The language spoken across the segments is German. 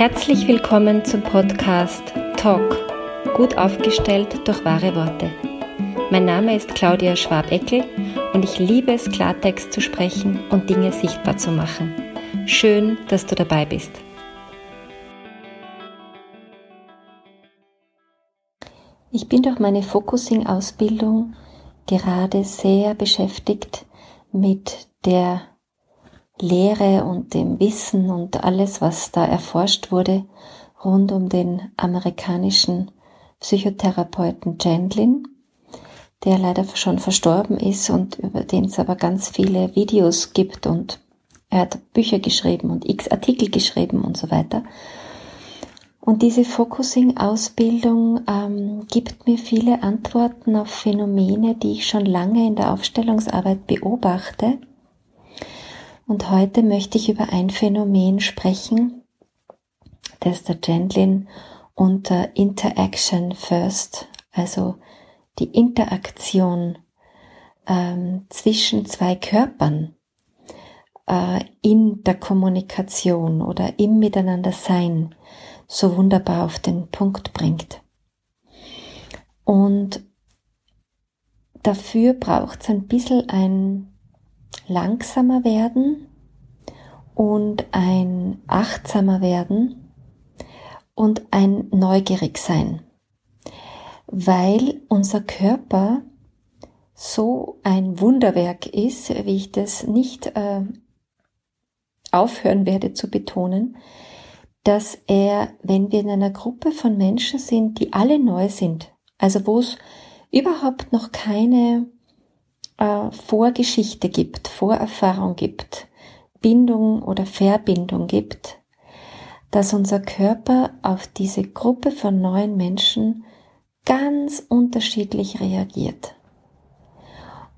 Herzlich willkommen zum Podcast Talk, gut aufgestellt durch wahre Worte. Mein Name ist Claudia Schwab-Eckel und ich liebe es, Klartext zu sprechen und Dinge sichtbar zu machen. Schön, dass du dabei bist. Ich bin durch meine Focusing-Ausbildung gerade sehr beschäftigt mit der Lehre und dem Wissen und alles, was da erforscht wurde rund um den amerikanischen Psychotherapeuten Jandlin, der leider schon verstorben ist und über den es aber ganz viele Videos gibt und er hat Bücher geschrieben und x Artikel geschrieben und so weiter. Und diese Focusing-Ausbildung ähm, gibt mir viele Antworten auf Phänomene, die ich schon lange in der Aufstellungsarbeit beobachte und heute möchte ich über ein Phänomen sprechen, das der Gendlin unter Interaction First, also die Interaktion ähm, zwischen zwei Körpern äh, in der Kommunikation oder im Miteinandersein so wunderbar auf den Punkt bringt. Und dafür braucht es ein bisschen ein langsamer werden und ein achtsamer werden und ein neugierig sein, weil unser Körper so ein Wunderwerk ist, wie ich das nicht äh, aufhören werde zu betonen, dass er, wenn wir in einer Gruppe von Menschen sind, die alle neu sind, also wo es überhaupt noch keine äh, Vorgeschichte gibt, Vorerfahrung gibt, Bindung oder Verbindung gibt, dass unser Körper auf diese Gruppe von neuen Menschen ganz unterschiedlich reagiert.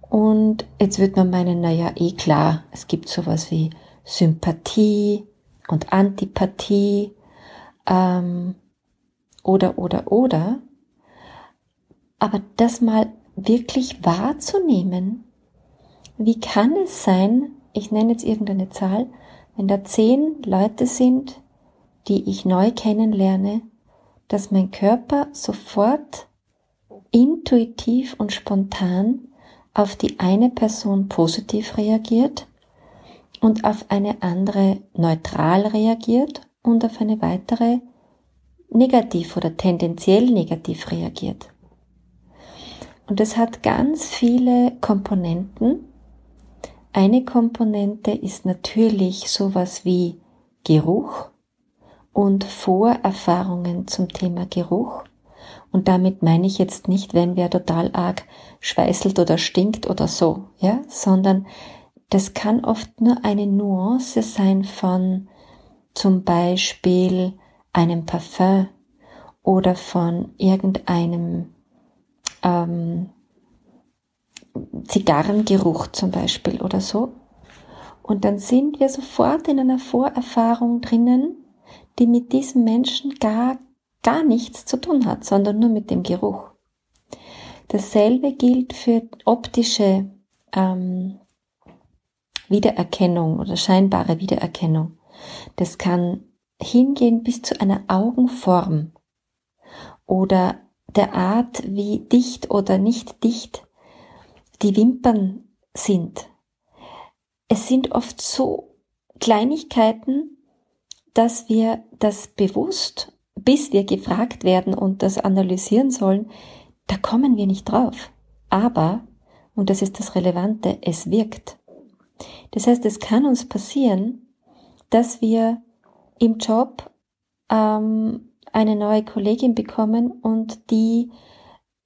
Und jetzt wird man meinen, naja, eh klar, es gibt sowas wie Sympathie und Antipathie ähm, oder, oder, oder. Aber das mal wirklich wahrzunehmen, wie kann es sein, ich nenne jetzt irgendeine Zahl, wenn da zehn Leute sind, die ich neu kennenlerne, dass mein Körper sofort intuitiv und spontan auf die eine Person positiv reagiert und auf eine andere neutral reagiert und auf eine weitere negativ oder tendenziell negativ reagiert. Und es hat ganz viele Komponenten. Eine Komponente ist natürlich sowas wie Geruch und Vorerfahrungen zum Thema Geruch. Und damit meine ich jetzt nicht, wenn wer total arg schweißelt oder stinkt oder so, ja, sondern das kann oft nur eine Nuance sein von zum Beispiel einem Parfum oder von irgendeinem ähm, Zigarrengeruch zum Beispiel oder so. Und dann sind wir sofort in einer Vorerfahrung drinnen, die mit diesem Menschen gar, gar nichts zu tun hat, sondern nur mit dem Geruch. Dasselbe gilt für optische ähm, Wiedererkennung oder scheinbare Wiedererkennung. Das kann hingehen bis zu einer Augenform oder der Art, wie dicht oder nicht dicht die Wimpern sind. Es sind oft so Kleinigkeiten, dass wir das bewusst, bis wir gefragt werden und das analysieren sollen, da kommen wir nicht drauf. Aber, und das ist das Relevante, es wirkt. Das heißt, es kann uns passieren, dass wir im Job ähm, eine neue Kollegin bekommen und die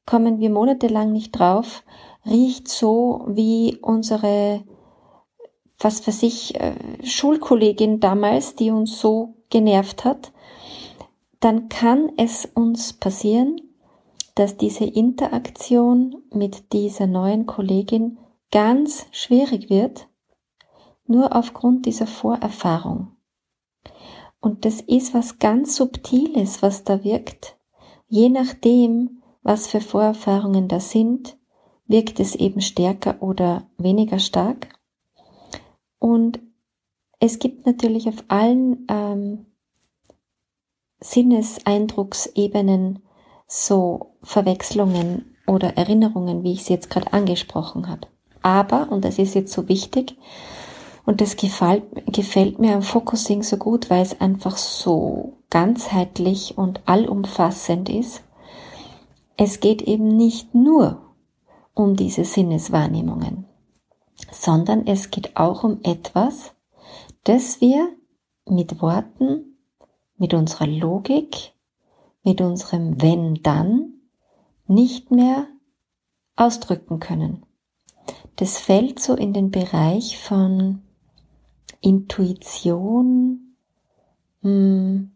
kommen wir monatelang nicht drauf, riecht so wie unsere, was für sich, äh, Schulkollegin damals, die uns so genervt hat, dann kann es uns passieren, dass diese Interaktion mit dieser neuen Kollegin ganz schwierig wird, nur aufgrund dieser Vorerfahrung. Und das ist was ganz Subtiles, was da wirkt. Je nachdem, was für Vorerfahrungen da sind, wirkt es eben stärker oder weniger stark. Und es gibt natürlich auf allen ähm, Sinneseindrucksebenen so Verwechslungen oder Erinnerungen, wie ich sie jetzt gerade angesprochen habe. Aber, und das ist jetzt so wichtig, und das gefällt, gefällt mir am Focusing so gut, weil es einfach so ganzheitlich und allumfassend ist. Es geht eben nicht nur um diese Sinneswahrnehmungen, sondern es geht auch um etwas, das wir mit Worten, mit unserer Logik, mit unserem Wenn dann nicht mehr ausdrücken können. Das fällt so in den Bereich von Intuition, hm,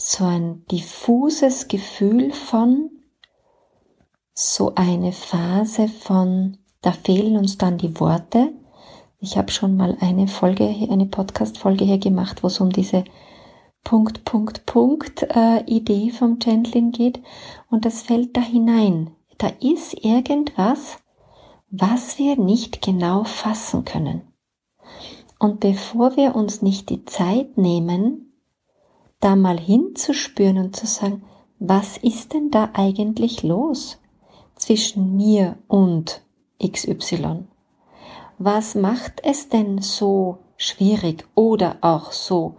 so ein diffuses Gefühl von, so eine Phase von, da fehlen uns dann die Worte. Ich habe schon mal eine Folge, eine Podcast-Folge hier gemacht, wo es um diese Punkt, Punkt, Punkt äh, Idee vom Channeling geht. Und das fällt da hinein. Da ist irgendwas, was wir nicht genau fassen können. Und bevor wir uns nicht die Zeit nehmen, da mal hinzuspüren und zu sagen, was ist denn da eigentlich los zwischen mir und XY? Was macht es denn so schwierig oder auch so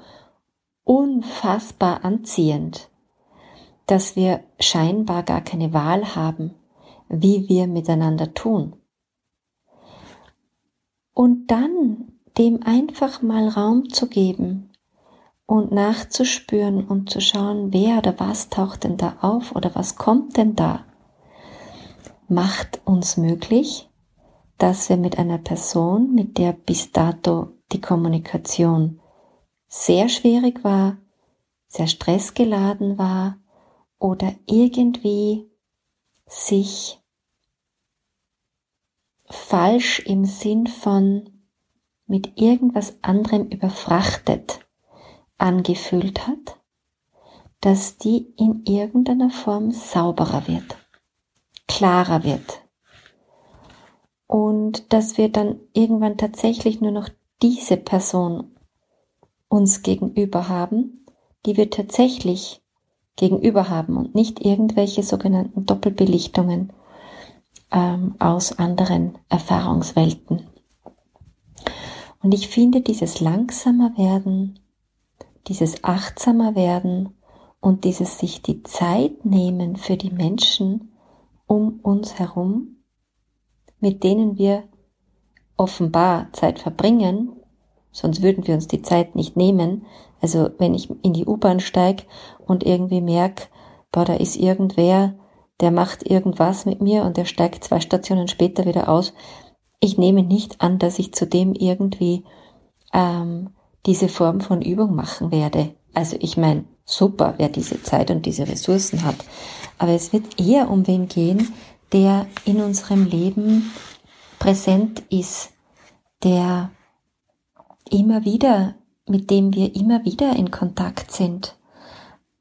unfassbar anziehend, dass wir scheinbar gar keine Wahl haben, wie wir miteinander tun? Und dann dem einfach mal Raum zu geben und nachzuspüren und zu schauen, wer oder was taucht denn da auf oder was kommt denn da, macht uns möglich, dass wir mit einer Person, mit der bis dato die Kommunikation sehr schwierig war, sehr stressgeladen war oder irgendwie sich falsch im Sinn von mit irgendwas anderem überfrachtet angefühlt hat, dass die in irgendeiner Form sauberer wird, klarer wird. Und dass wir dann irgendwann tatsächlich nur noch diese Person uns gegenüber haben, die wir tatsächlich gegenüber haben und nicht irgendwelche sogenannten Doppelbelichtungen ähm, aus anderen Erfahrungswelten. Und ich finde dieses langsamer werden, dieses achtsamer werden und dieses sich die Zeit nehmen für die Menschen um uns herum, mit denen wir offenbar Zeit verbringen, sonst würden wir uns die Zeit nicht nehmen. Also wenn ich in die U-Bahn steige und irgendwie merke, boah, da ist irgendwer, der macht irgendwas mit mir und der steigt zwei Stationen später wieder aus, ich nehme nicht an, dass ich zudem irgendwie ähm, diese Form von Übung machen werde. Also ich meine, super, wer diese Zeit und diese Ressourcen hat. Aber es wird eher um wen gehen, der in unserem Leben präsent ist, der immer wieder, mit dem wir immer wieder in Kontakt sind,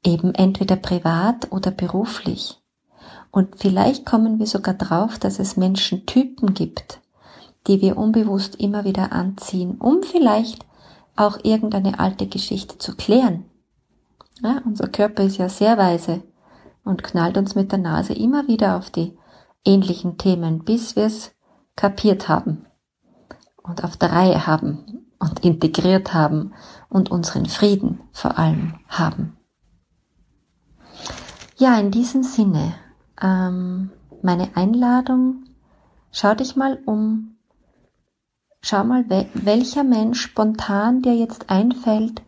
eben entweder privat oder beruflich. Und vielleicht kommen wir sogar drauf, dass es Menschentypen gibt, die wir unbewusst immer wieder anziehen, um vielleicht auch irgendeine alte Geschichte zu klären. Ja, unser Körper ist ja sehr weise und knallt uns mit der Nase immer wieder auf die ähnlichen Themen, bis wir es kapiert haben und auf der Reihe haben und integriert haben und unseren Frieden vor allem haben. Ja, in diesem Sinne, ähm, meine Einladung, schau dich mal um Schau mal, welcher Mensch spontan dir jetzt einfällt,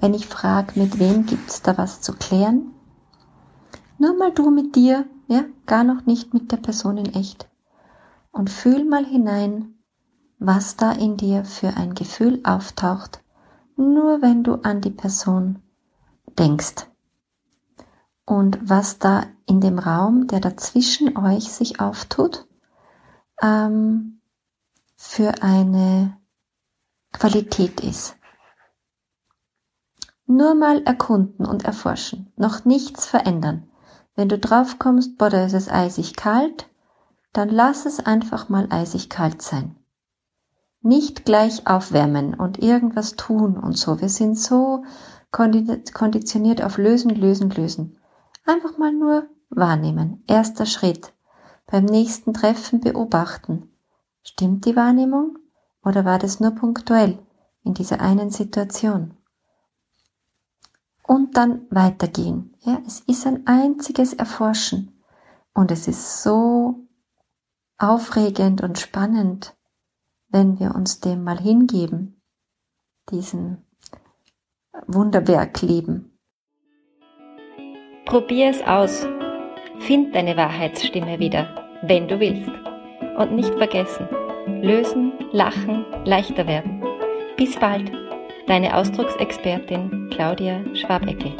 wenn ich frage, mit wem gibt's da was zu klären? Nur mal du mit dir, ja, gar noch nicht mit der Person in echt. Und fühl mal hinein, was da in dir für ein Gefühl auftaucht, nur wenn du an die Person denkst. Und was da in dem Raum, der dazwischen euch sich auftut, ähm, für eine Qualität ist. Nur mal erkunden und erforschen, noch nichts verändern. Wenn du drauf kommst, boah, da ist es eisig kalt, dann lass es einfach mal eisig kalt sein. Nicht gleich aufwärmen und irgendwas tun und so. Wir sind so konditioniert auf Lösen, Lösen, Lösen. Einfach mal nur wahrnehmen. Erster Schritt. Beim nächsten Treffen beobachten. Stimmt die Wahrnehmung oder war das nur punktuell in dieser einen Situation? Und dann weitergehen. Ja, es ist ein einziges Erforschen. Und es ist so aufregend und spannend, wenn wir uns dem mal hingeben, diesen Wunderwerk leben. Probier es aus. Find deine Wahrheitsstimme wieder, wenn du willst. Und nicht vergessen, lösen, lachen, leichter werden. Bis bald, deine Ausdrucksexpertin Claudia Schwabeckel.